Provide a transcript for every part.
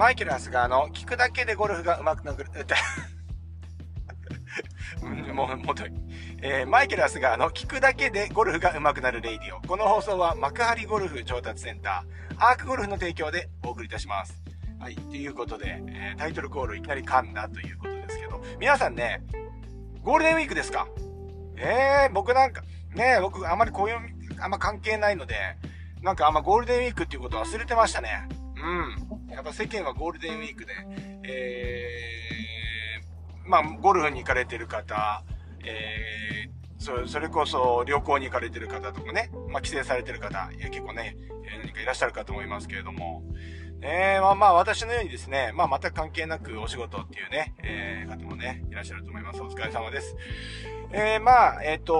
マイケル・ハスガーの聞くだけでゴルフが上手くなる、もう、もとい。えー、マイケル・ハスガーの聞くだけでゴルフが上手くなるレイディオ。この放送は幕張ゴルフ調達センター、アークゴルフの提供でお送りいたします。はい。ということで、えー、タイトルコールいきなり噛んだということですけど、皆さんね、ゴールデンウィークですか？えー、僕なんか、ね僕あまりこういう、あんま関係ないので、なんかあんまゴールデンウィークっていうこと忘れてましたね。うん。やっぱ世間はゴールデンウィークで、えー、まあ、ゴルフに行かれてる方、えー、そそれこそ旅行に行かれてる方とかね、まあ、帰省されてる方、いや結構ね、え、何かいらっしゃるかと思いますけれども、えー、まあまあ私のようにですね、まあ全く関係なくお仕事っていうね、えー、方もね、いらっしゃると思います。お疲れ様です。えー、まあ、えっ、ー、と、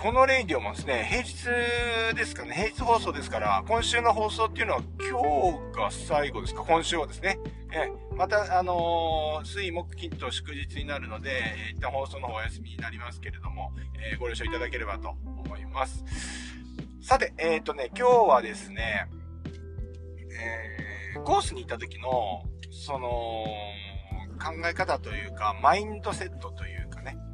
このレイディオもですね、平日ですかね、平日放送ですから、今週の放送っていうのは今日が最後ですか、今週はですね。え、また、あのー、水、木、金と祝日になるので、えー、一旦放送の方お休みになりますけれども、えー、ご了承いただければと思います。さて、えっ、ー、とね、今日はですね、えー、コースに行った時の、その、考え方というか、マインドセットという、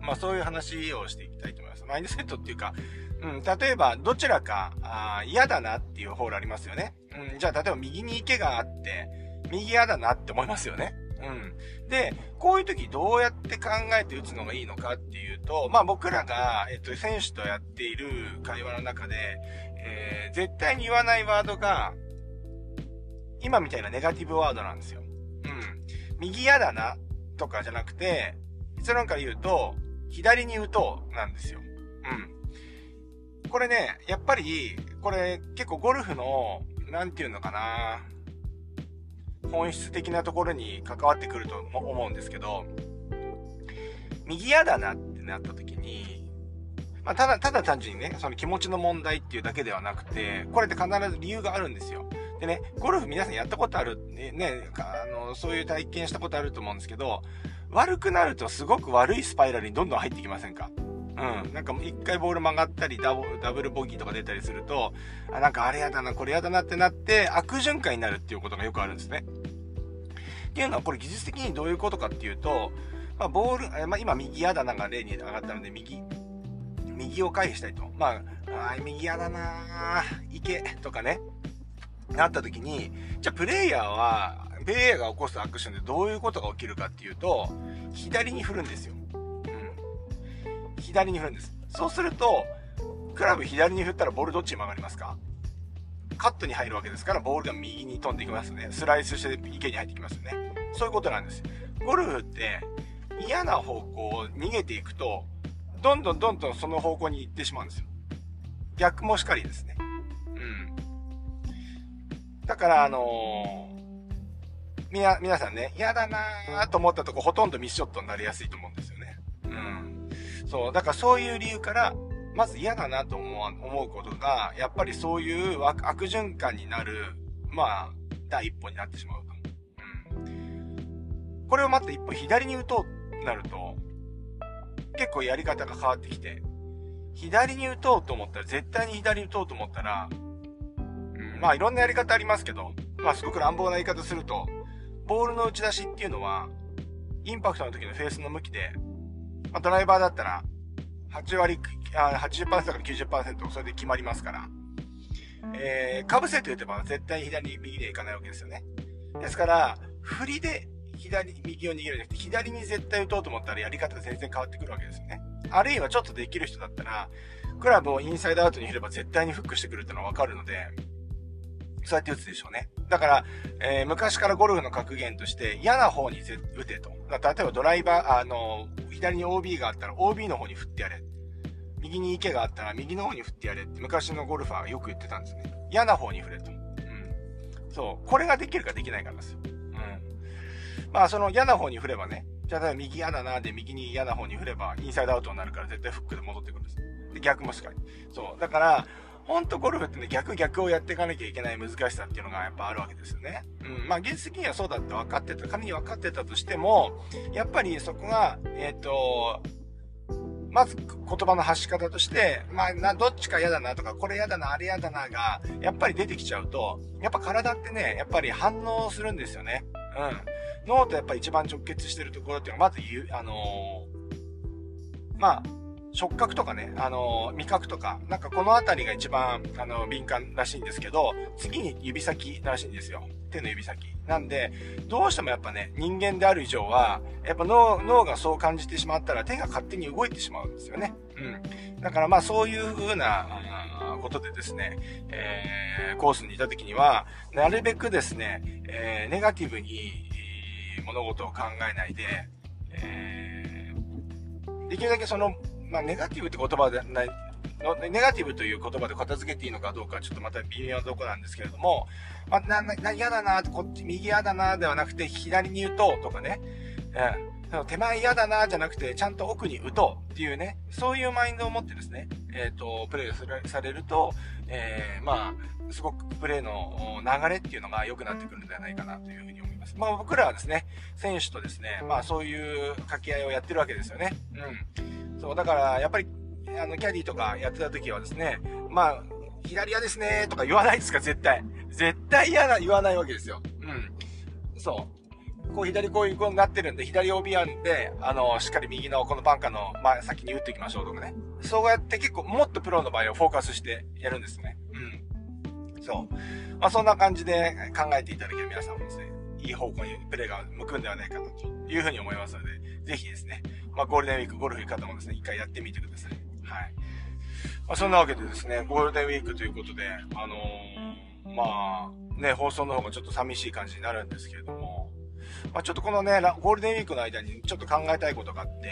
まあそういう話をしていきたいと思います。マインドセットっていうか、うん、例えば、どちらか、あ嫌だなっていうホールありますよね。うん、じゃあ、例えば右に池があって、右嫌だなって思いますよね。うん。で、こういう時どうやって考えて打つのがいいのかっていうと、まあ僕らが、えっと、選手とやっている会話の中で、えー、絶対に言わないワードが、今みたいなネガティブワードなんですよ。うん。右嫌だな、とかじゃなくて、結論から言うと、左に打とう、なんですよ。うん。これね、やっぱり、これ結構ゴルフの、なんていうのかな本質的なところに関わってくると思うんですけど、右嫌だなってなった時に、まあ、ただ、ただ単純にね、その気持ちの問題っていうだけではなくて、これって必ず理由があるんですよ。でね、ゴルフ皆さんやったことある、ね、ね、あの、そういう体験したことあると思うんですけど、悪くなるとすごく悪いスパイラルにどんどん入ってきませんか？うん。なんか一回ボール曲がったりダブルボギーとか出たりすると、あ、なんかあれやだな、これやだなってなって悪循環になるっていうことがよくあるんですね。っていうのはこれ技術的にどういうことかっていうと、まあ、ボール、まあ、今右やだなが例に上がったので右、右を回避したいと。まあ、あ右やだな行けとかね、なった時に、じゃあプレイヤーは、プレイヤーが起こすアクションでどういうことが起きるかっていうと、左に振るんですよ。うん。左に振るんです。そうすると、クラブ左に振ったらボールどっちに曲がりますか？カットに入るわけですから、ボールが右に飛んでいきますね。スライスして池に入ってきますよね。そういうことなんです。ゴルフって嫌な方向を逃げていくと、どんどんどんどんその方向に行ってしまうんですよ。逆もしかりですね。うん。だから、あのー、みな、皆さんね、嫌だなーと思ったとこほとんどミスショットになりやすいと思うんですよね。うん。そう。だからそういう理由から、まず嫌だなと思う思うことが、やっぱりそういう悪循環になる、まあ、第一歩になってしまうと。うん。これを待って一歩左に打とうとなると、結構やり方が変わってきて、左に打とうと思ったら、絶対に左に打とうと思ったら、うん、まあいろんなやり方ありますけど、まあすごく乱暴な言い方すると、ボールの打ち出しっていうのは、インパクトの時のフェースの向きで、まあ、ドライバーだったら、8割、あ80%から90%それで決まりますから、えー、かぶせて打てば絶対左、右でいかないわけですよね。ですから、振りで左、右を握るんじゃなくて、左に絶対打とうと思ったらやり方が全然変わってくるわけですよね。あるいはちょっとできる人だったら、クラブをインサイドアウトに振れば絶対にフックしてくるってのはわかるので、そうやって打つでしょうね。だから、えー、昔からゴルフの格言として嫌な方に打てと。例えばドライバー、あの、左に OB があったら OB の方に振ってやれ。右に池があったら右の方に振ってやれって昔のゴルファーがよく言ってたんですね。嫌な方に振れと。うん。そう。これができるかできないかなんですよ。うん。まあその嫌な方に振ればね、じゃあ例えば右嫌だなで右に嫌な方に振ればインサイドアウトになるから絶対フックで戻ってくるんです。で、逆もしかり。そう。だから、ほんとゴルフってね、逆逆をやっていかなきゃいけない難しさっていうのがやっぱあるわけですよね。うん。まあ、技術的にはそうだって分かってた、仮に分かってたとしても、やっぱりそこが、えっ、ー、と、まず言葉の発し方として、まあ、な、どっちか嫌だなとか、これ嫌だな、あれ嫌だなが、やっぱり出てきちゃうと、やっぱ体ってね、やっぱり反応するんですよね。うん。脳とやっぱり一番直結してるところっていうのは、まず言う、あのー、まあ、触覚とかね、あの、味覚とか、なんかこのあたりが一番、あの、敏感らしいんですけど、次に指先らしいんですよ。手の指先。なんで、どうしてもやっぱね、人間である以上は、やっぱ脳、脳がそう感じてしまったら手が勝手に動いてしまうんですよね。うん。だからまあそういう風な、ことでですね、えー、コースにいた時には、なるべくですね、えー、ネガティブに物事を考えないで、えー、できるだけその、まあ、ネガティブって言葉でない、ネガティブという言葉で片付けていいのかどうかちょっとまた微妙なとこなんですけれども、まあ、な、な、嫌だな、こっち、右嫌だな、ではなくて、左に打とうとかね、うん。手前嫌だな、じゃなくて、ちゃんと奥に打とうっていうね、そういうマインドを持ってですね、えっ、ー、と、プレイされると、えー、まあ、すごくプレイの流れっていうのが良くなってくるんではないかなというふうに思います。まあ僕らはですね、選手とですね、まあそういう掛け合いをやってるわけですよね。うん。そう、だからやっぱり、あの、キャディとかやってた時はですね、まあ、左屋ですねとか言わないですか、絶対。絶対嫌な、言わないわけですよ。うん。そう。こう左こういう風になってるんで、左 OB あんで、あの、しっかり右のこのバンカーの、まあ、先に打っていきましょうとかね。そうやって結構、もっとプロの場合はフォーカスしてやるんですね。うん。そう。まあ、そんな感じで考えていただければ皆さんもですね、いい方向にプレーが向くんではないかなというふうに思いますので、ぜひですね、まあ、ゴールデンウィークゴルフ行く方もですね、一回やってみてください。はい。まあ、そんなわけでですね、ゴールデンウィークということで、あのー、まあ、ね、放送の方がちょっと寂しい感じになるんですけれども、まあ、ちょっとこのね、ゴールデンウィークの間にちょっと考えたいことがあって、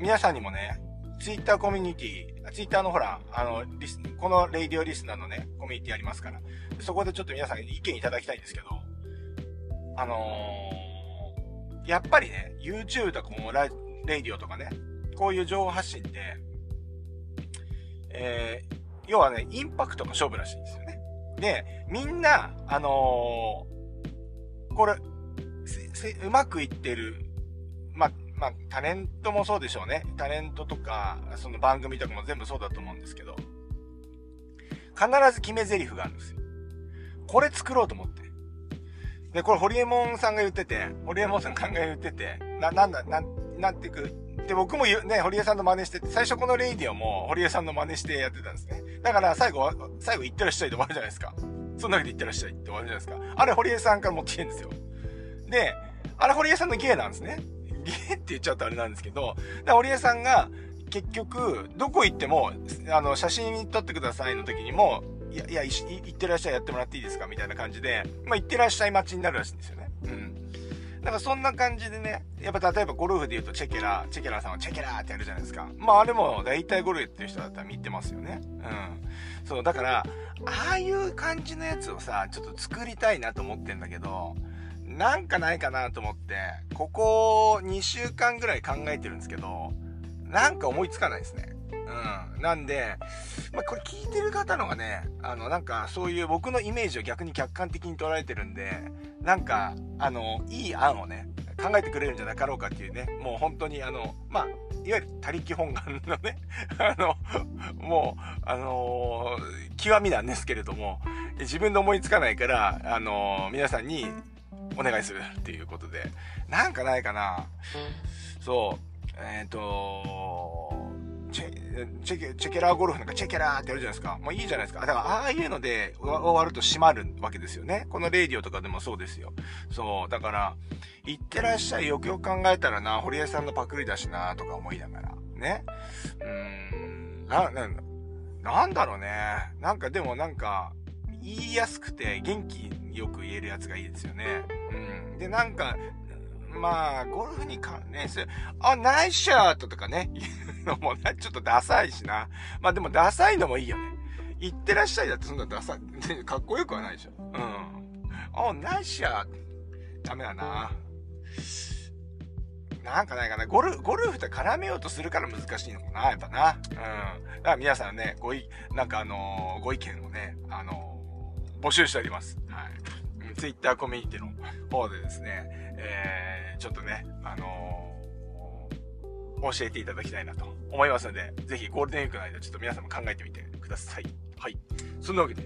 皆さんにもね、ツイッターコミュニティ、ツイッターのほら、あの、リス、このレイディオリスナーのね、コミュニティありますから、そこでちょっと皆さんに意見いただきたいんですけど、あのー、やっぱりね、YouTube とかもラレイディオとかね、こういう情報発信って、えー、要はね、インパクトの勝負らしいんですよね。で、みんな、あのー、これ、うまくいってる、ま、ま、タレントもそうでしょうね。タレントとか、その番組とかも全部そうだと思うんですけど、必ず決め台詞があるんですよ。これ作ろうと思って。で、これ、ホリエモンさんが言ってて、ホリエモンさんが言ってて、な、なんだ、なん、なんていうか、で、僕もね、堀江さんの真似してて、最初このレイディオも堀江さんの真似してやってたんですね。だから最後、最後行ってらっしゃいで終わるじゃないですか。そんなわけで行ってらっしゃいって終わるじゃないですか。あれ堀江さんから持ってきてるんですよ。で、あれ堀江さんの芸なんですね。芸って言っちゃうとあれなんですけど、で堀江さんが結局、どこ行っても、あの、写真撮ってくださいの時にも、いや、いや、行ってらっしゃいやってもらっていいですか？みたいな感じで、まあ、行ってらっしゃい待ちになるらしいんですよね。うん。だからそんな感じでね、やっぱ例えばゴルフで言うとチェケラ、チェケラさんはチェケラーってやるじゃないですか。まああれも大体ゴルフやってる人だったら見てますよね。うん。そう、だから、ああいう感じのやつをさ、ちょっと作りたいなと思ってんだけど、なんかないかなと思って、ここ2週間ぐらい考えてるんですけど、なんか思いつかないですね。うん。なんで、まあ、これ聞いてる方のがね、あの、なんかそういう僕のイメージを逆に客観的に捉えてるんで、なんか、あの、いい案をね、考えてくれるんじゃなかろうかっていうね、もう本当にあの、まあ、いわゆる他力本願のね、あの、もう、あのー、極みなんですけれども、自分で思いつかないから、あのー、皆さんにお願いするっていうことで、なんかないかな。そう、えっ、ー、とチェ、チェケ、チェケラーゴルフなんかチェケラーってやるじゃないですか。もういいじゃないですか。だから、ああいうので終わると閉まるわけですよね。このレイディオとかでもそうですよ。そう。だから、行ってらっしゃい。よくよく考えたらな、堀江さんのパクリだしな、とか思いながら。ね。うーん。な、な、なんだろうね。なんかでもなんか、言いやすくて元気よく言えるやつがいいですよね。うん。で、なんか、まあ、ゴルフに関連する、あ、ナイスシャートとかね、言うのもな、ちょっとダサいしな。まあでもダサいのもいいよね。行ってらっしゃいだってそんなダサい、かっこよくはないでしょ。うん。あ、ナイスシャーダメだな。なんかないかな。ゴル、ゴルフって絡めようとするから難しいのかな、やっぱな。うん。だから皆さんね、ごい、なんかあのー、ご意見をね、あのー、募集しております。はい。ツイッターコミュニティの方でですね、えー、ちょっとね、あのー、教えていただきたいなと思いますので、ぜひゴールデンウィークの間、ちょっと皆さんも考えてみてください。はい。そんなわけで、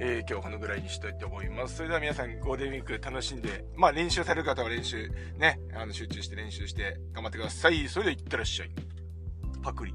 えー、今日はこのぐらいにしたいと思います。それでは皆さんゴールデンウィーク楽しんで、まあ練習される方は練習、ね、あの集中して練習して頑張ってください。それではいってらっしゃい。パクリ。